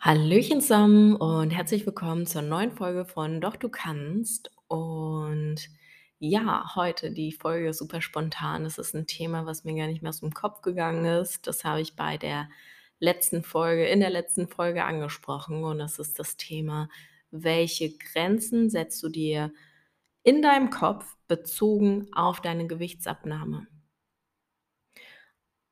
Hallöchen zusammen und herzlich willkommen zur neuen Folge von Doch du kannst. Und ja, heute die Folge super spontan. Es ist ein Thema, was mir gar nicht mehr aus dem Kopf gegangen ist. Das habe ich bei der letzten Folge, in der letzten Folge angesprochen. Und das ist das Thema, welche Grenzen setzt du dir in deinem Kopf bezogen auf deine Gewichtsabnahme?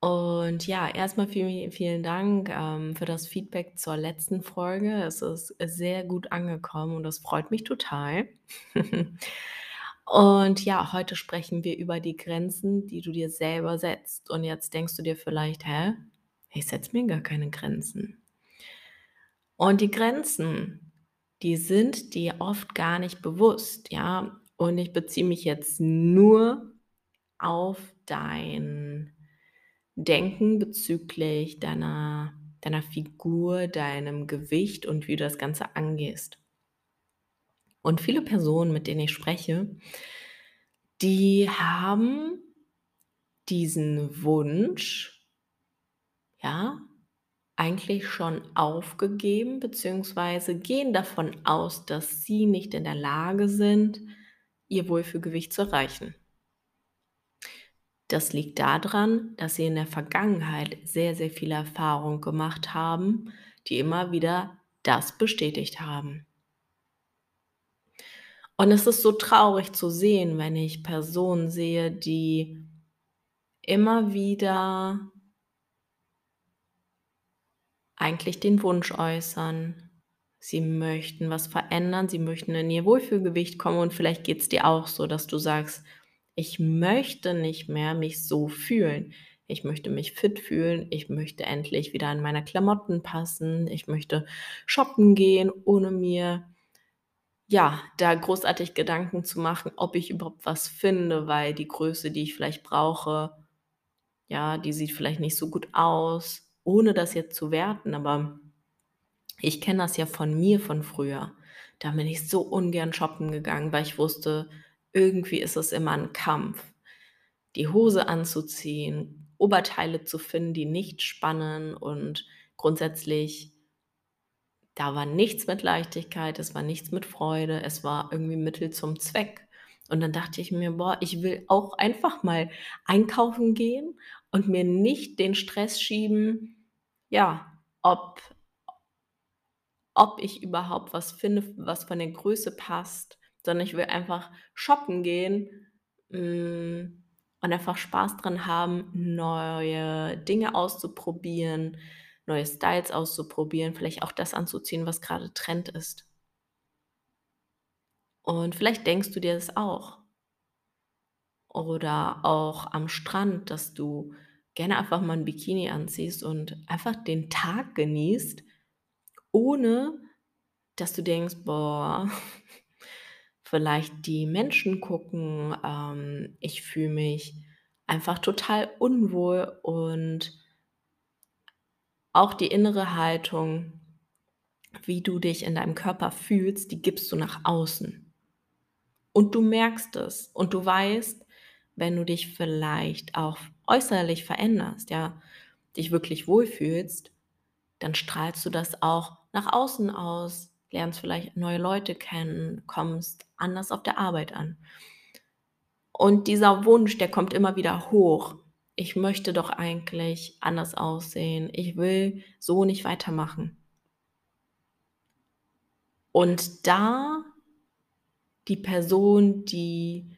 Und ja, erstmal vielen, vielen Dank ähm, für das Feedback zur letzten Folge. Es ist sehr gut angekommen und das freut mich total. und ja, heute sprechen wir über die Grenzen, die du dir selber setzt. Und jetzt denkst du dir vielleicht, hä? Ich setze mir gar keine Grenzen. Und die Grenzen, die sind dir oft gar nicht bewusst, ja. Und ich beziehe mich jetzt nur auf dein Denken bezüglich deiner, deiner Figur, deinem Gewicht und wie du das Ganze angehst. Und viele Personen, mit denen ich spreche, die haben diesen Wunsch, ja, eigentlich schon aufgegeben, beziehungsweise gehen davon aus, dass sie nicht in der Lage sind, ihr Wohlfühlgewicht zu erreichen. Das liegt daran, dass sie in der Vergangenheit sehr, sehr viele Erfahrungen gemacht haben, die immer wieder das bestätigt haben. Und es ist so traurig zu sehen, wenn ich Personen sehe, die immer wieder eigentlich den Wunsch äußern, sie möchten was verändern, sie möchten in ihr Wohlfühlgewicht kommen und vielleicht geht es dir auch so, dass du sagst, ich möchte nicht mehr mich so fühlen. Ich möchte mich fit fühlen. Ich möchte endlich wieder in meine Klamotten passen. Ich möchte shoppen gehen, ohne mir ja, da großartig Gedanken zu machen, ob ich überhaupt was finde, weil die Größe, die ich vielleicht brauche, ja, die sieht vielleicht nicht so gut aus, ohne das jetzt zu werten, aber ich kenne das ja von mir von früher. Da bin ich so ungern shoppen gegangen, weil ich wusste, irgendwie ist es immer ein Kampf, die Hose anzuziehen, Oberteile zu finden, die nicht spannen und grundsätzlich da war nichts mit Leichtigkeit, es war nichts mit Freude, es war irgendwie Mittel zum Zweck. Und dann dachte ich mir, boah, ich will auch einfach mal einkaufen gehen und mir nicht den Stress schieben, ja, ob, ob ich überhaupt was finde, was von der Größe passt sondern ich will einfach shoppen gehen hm, und einfach Spaß dran haben, neue Dinge auszuprobieren, neue Styles auszuprobieren, vielleicht auch das anzuziehen, was gerade Trend ist. Und vielleicht denkst du dir das auch. Oder auch am Strand, dass du gerne einfach mal ein Bikini anziehst und einfach den Tag genießt, ohne dass du denkst, boah, vielleicht die Menschen gucken. Ähm, ich fühle mich einfach total unwohl und auch die innere Haltung, wie du dich in deinem Körper fühlst, die gibst du nach außen. Und du merkst es und du weißt, wenn du dich vielleicht auch äußerlich veränderst, ja, dich wirklich wohlfühlst, dann strahlst du das auch nach außen aus, lernst vielleicht neue Leute kennen, kommst anders auf der Arbeit an. Und dieser Wunsch, der kommt immer wieder hoch. Ich möchte doch eigentlich anders aussehen. Ich will so nicht weitermachen. Und da die Person, die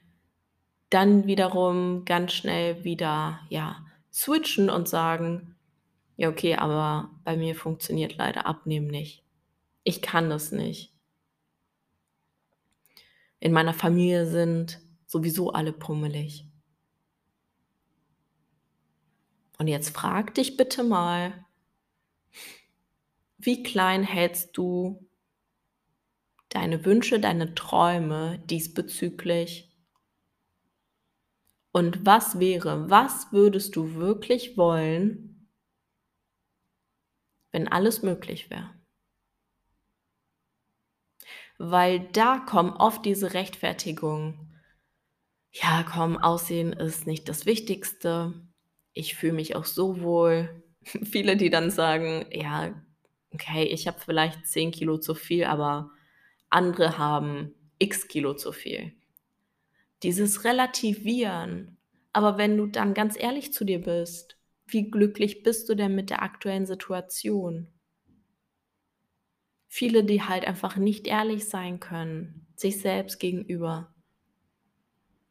dann wiederum ganz schnell wieder ja switchen und sagen, ja okay, aber bei mir funktioniert leider Abnehmen nicht. Ich kann das nicht. In meiner Familie sind sowieso alle pummelig. Und jetzt frag dich bitte mal, wie klein hältst du deine Wünsche, deine Träume diesbezüglich? Und was wäre, was würdest du wirklich wollen, wenn alles möglich wäre? weil da kommen oft diese Rechtfertigungen. Ja, komm, Aussehen ist nicht das Wichtigste. Ich fühle mich auch so wohl. Viele, die dann sagen: „Ja, okay, ich habe vielleicht 10 Kilo zu viel, aber andere haben X Kilo zu viel.“ Dieses Relativieren. Aber wenn du dann ganz ehrlich zu dir bist, wie glücklich bist du denn mit der aktuellen Situation? Viele, die halt einfach nicht ehrlich sein können, sich selbst gegenüber.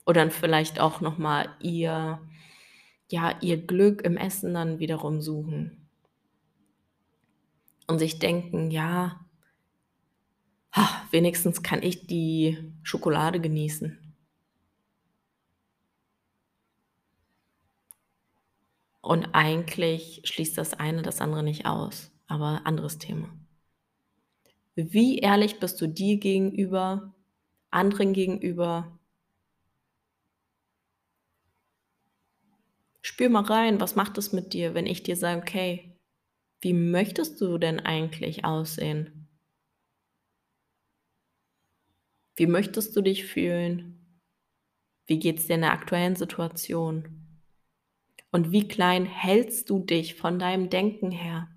Oder dann vielleicht auch noch mal ihr ja, ihr Glück im Essen dann wiederum suchen. Und sich denken: „Ja, wenigstens kann ich die Schokolade genießen.“ Und eigentlich schließt das eine das andere nicht aus, aber anderes Thema. Wie ehrlich bist du dir gegenüber, anderen gegenüber? Spür mal rein, was macht es mit dir, wenn ich dir sage: „Okay, wie möchtest du denn eigentlich aussehen?“ Wie möchtest du dich fühlen? Wie geht's dir in der aktuellen Situation? Und wie klein hältst du dich von deinem Denken her?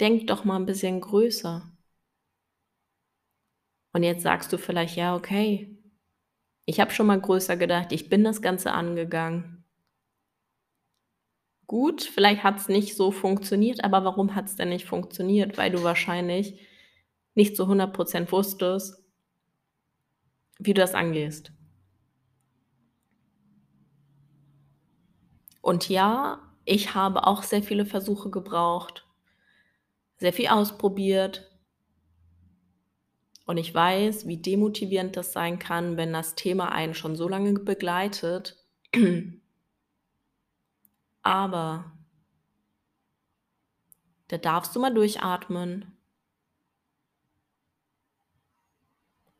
Denk doch mal 'n bisschen größer. Und jetzt sagst du vielleicht: „Ja, okay. Ich habe schon mal größer gedacht. Ich bin das Ganze angegangen.“ Gut, vielleicht hat's nicht so funktioniert, aber warum hat's denn nicht funktioniert? Weil du wahrscheinlich nicht zu 100 % wusstest wie du das angehst. Und ja, ich habe auch sehr viele Versuche gebraucht, sehr viel ausprobiert. Und ich weiß, wie demotivierend das sein kann, wenn das Thema einen schon so lange begleitet. Aber da darfst du mal durchatmen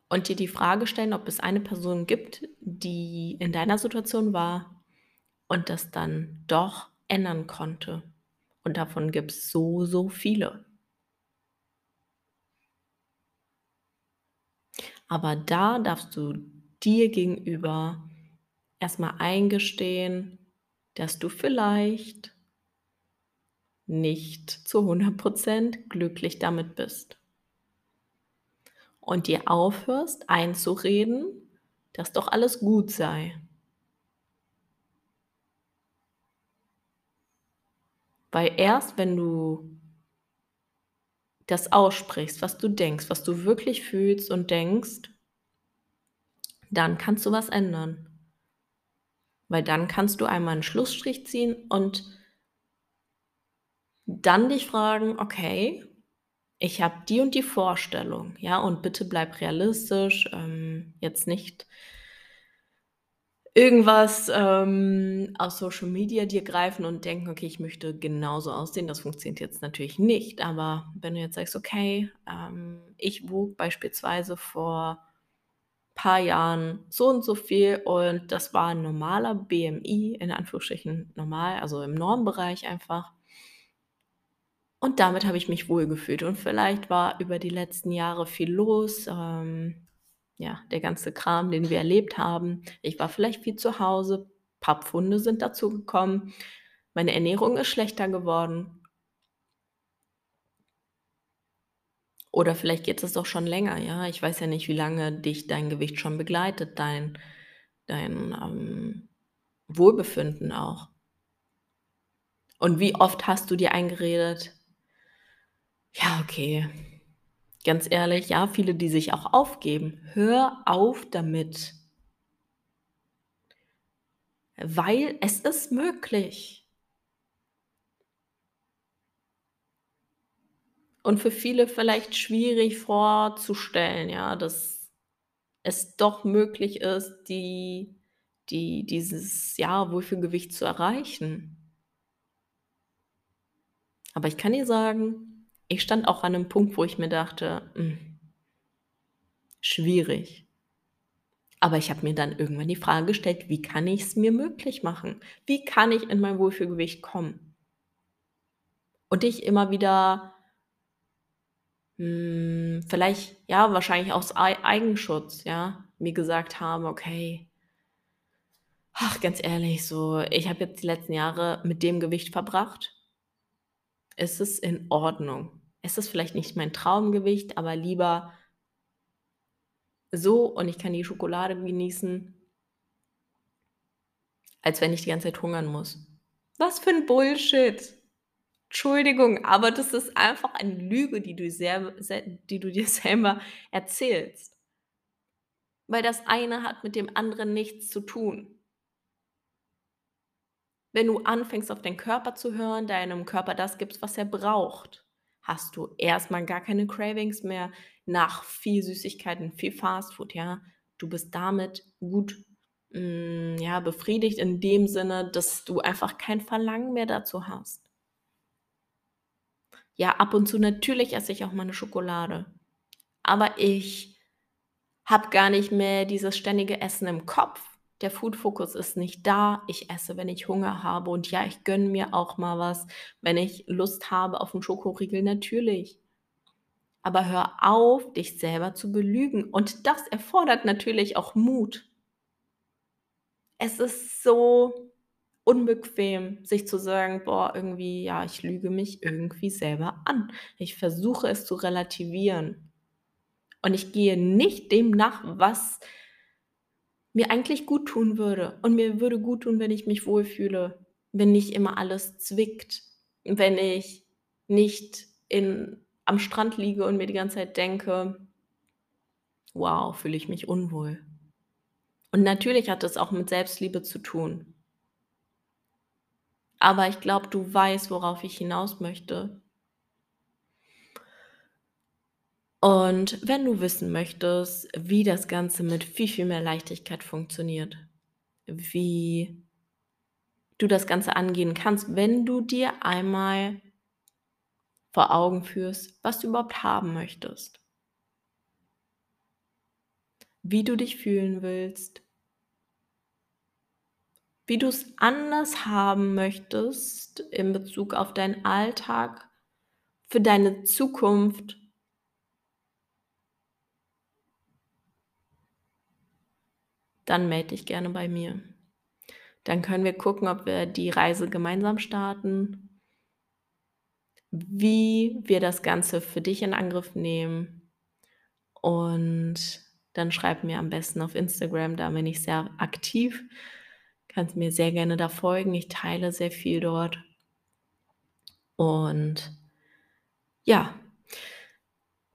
und dir die Frage stellen, ob es eine Person gibt, die in deiner Situation war und das dann doch ändern konnte. Und davon gibt's so, so viele. Aber da darfst du dir gegenüber erst mal eingestehen, dass du vielleicht nicht zu 100 % glücklich damit bist. Und dir aufhörst einzureden, dass doch alles gut sei. Weil erst wenn du das aussprichst, was du denkst, was du wirklich fühlst und denkst dann kannst du was ändern. Weil dann kannst du einmal 'n Schlussstrich ziehen und dann dich fragen: „Okay, ich habe die und die Vorstellung, ja, und bitte bleib realistisch, ähm, jetzt nicht irgendwas, ähm, aus Social Media dir greifen und denken: „Okay, ich möchte genauso aussehen.“ Das funktioniert jetzt natürlich nicht, aber wenn du jetzt sagst: „Okay, ähm, ich wog beispielsweise vor paar Jahren so und so viel und das war 'n normaler BMI, in Anführungsstrichen normal, also im Normbereich einfach.“ Und damit habe ich mich wohlgefühlt und vielleicht war über die letzten Jahre viel los, ähm, ja, der ganze Kram, den wir erlebt haben. Ich war vielleicht viel zu Hause, paar Pfunde sind dazugekommen, meine Ernährung ist schlechter geworden. Oder vielleicht geht es auch schon länger, ja? Ich weiß ja nicht, wie lange dich dein Gewicht schon begleitet, dein dein, ähm, Wohlbefinden auch. Und wie oft hast du dir eingeredet ja, okay. Ganz ehrlich, ja, viele, die sich auch aufgeben. Hör auf damit. Weil es ist möglich. Und für viele vielleicht schwierig vorzustellen, ja, dass es doch möglich ist, die die dieses, ja, Wohlfühlgewicht zu erreichen. Aber ich kann dir sagen, ich stand auch an 'nem Punkt, wo ich mir dachte: „Hm“ „schwierig.“ Aber ich habe mir dann irgendwann die Frage gestellt: „Wie kann ich's mir möglich machen? Wie kann ich in mein Wohlfühlgewicht kommen?“ Und ich immer wieder hm, vielleicht, ja, wahrscheinlich aus Ei Eigenschutz, ja, mir gesagt habe: „Okay“ Ach, ganz ehrlich, so, ich habe jetzt die letzten Jahre mit dem Gewicht verbracht. Es ist in Ordnung. Es ist vielleicht nicht mein Traumgewicht, aber lieber so und ich kann die Schokolade genießen als wenn ich die ganze Zeit hungern muss. Was für 'n Bullshit. Entschuldigung, aber das ist einfach eine Lüge, die du sehr se die du dir selber erzählst. Weil das eine hat mit dem anderen nichts zu tun. Wenn du anfängst, auf deinen Körper zu hören, deinem Körper das gibst, was er braucht, hast du erst mal gar keine Cravings mehr nach viel Süßigkeiten, viel Fastfood, ja? Du bist damit gut, hm, ja, befriedigt in dem Sinne, dass du einfach kein Verlangen mehr dazu hast. Ja, ab und zu natürlich esse ich auch mal 'ne Schokolade, aber ich habe gar nicht mehr dieses ständige Essen im Kopf. Der Food-Fokus ist nicht da. Ich esse, wenn ich Hunger habe und ja, ich gönne mir auch mal was, wenn ich Lust habe auf 'n Schokoriegel, natürlich. Aber hör auf, dich selber zu belügen und das erfordert natürlich auch Mut. Es ist so unbequem, sich zu sagen: „Boah, irgendwie ja, ich lüge mich irgendwie selber an.“ Ich versuche es zu relativieren. Und ich gehe nicht dem nach, was mir eigentlich guttun würde. Und mir würde guttun, wenn ich mich wohlfühle, wenn nicht immer alles zwickt, wenn ich nicht in am Strand liege und mir die ganze Zeit denke: „Wow, fühle ich mich unwohl.“ Und natürlich hat das auch mit Selbstliebe zu tun. Aber ich glaube, du weißt, worauf ich hinaus möchte. Und wenn du wissen möchtest, wie das Ganze mit viel, viel mehr Leichtigkeit funktioniert, wie du das Ganze angehen kannst, wenn du dir einmal vor Augen führst, was du überhaupt haben möchtest. Wie du dich fühlen willst. Wie du's anders haben möchtest in Bezug auf deinen Alltag, für deine Zukunft. Dann melde dich gerne bei mir. Dann können wir gucken, ob wir die Reise gemeinsam starten wie wir das Ganze für dich in Angriff nehmen. Und dann schreib mir am besten auf Instagram, da bin ich sehr aktiv. Kannst mir sehr gerne da folgen. Ich teile sehr viel dort. Und ja,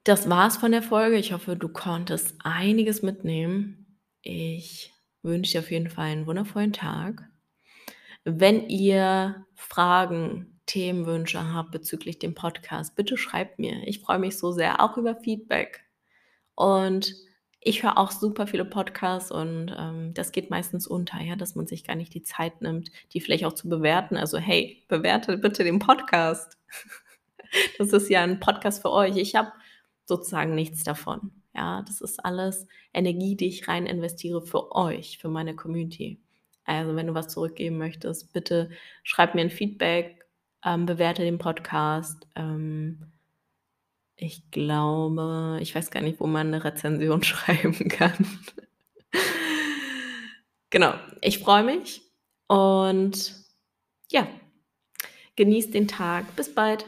das war's von der Folge. Ich hoffe, du konntest einiges mitnehmen. Ich wünsche dir auf jeden Fall einen wundervollen Tag. Wenn ihr Fragen, Themenwünsche habt bezüglich dem Podcast, bitte schreibt mir. Ich freue mich so sehr, auch über Feedback. Und ich höre auch super viele Podcasts und, ähm, das geht meistens unter, ja, dass man sich gar nicht die Zeit nimmt, die vielleicht auch zu bewerten. Also, hey, bewertet bitte den Podcast. Das ist ja 'n Podcast für euch. Ich habe sozusagen nichts davon. Ja, das ist alles Energie, die ich rein investiere für euch, für meine Community. Also, wenn du was zurückgeben möchtest, bitte schreib mir 'n Feedback, ähm, bewerte den Podcast. Ähm, ich glaube ich weiß gar nicht, wo man 'ne Rezension schreiben kann. Genau, ich freue mich und ja, genieß den Tag. Bis bald.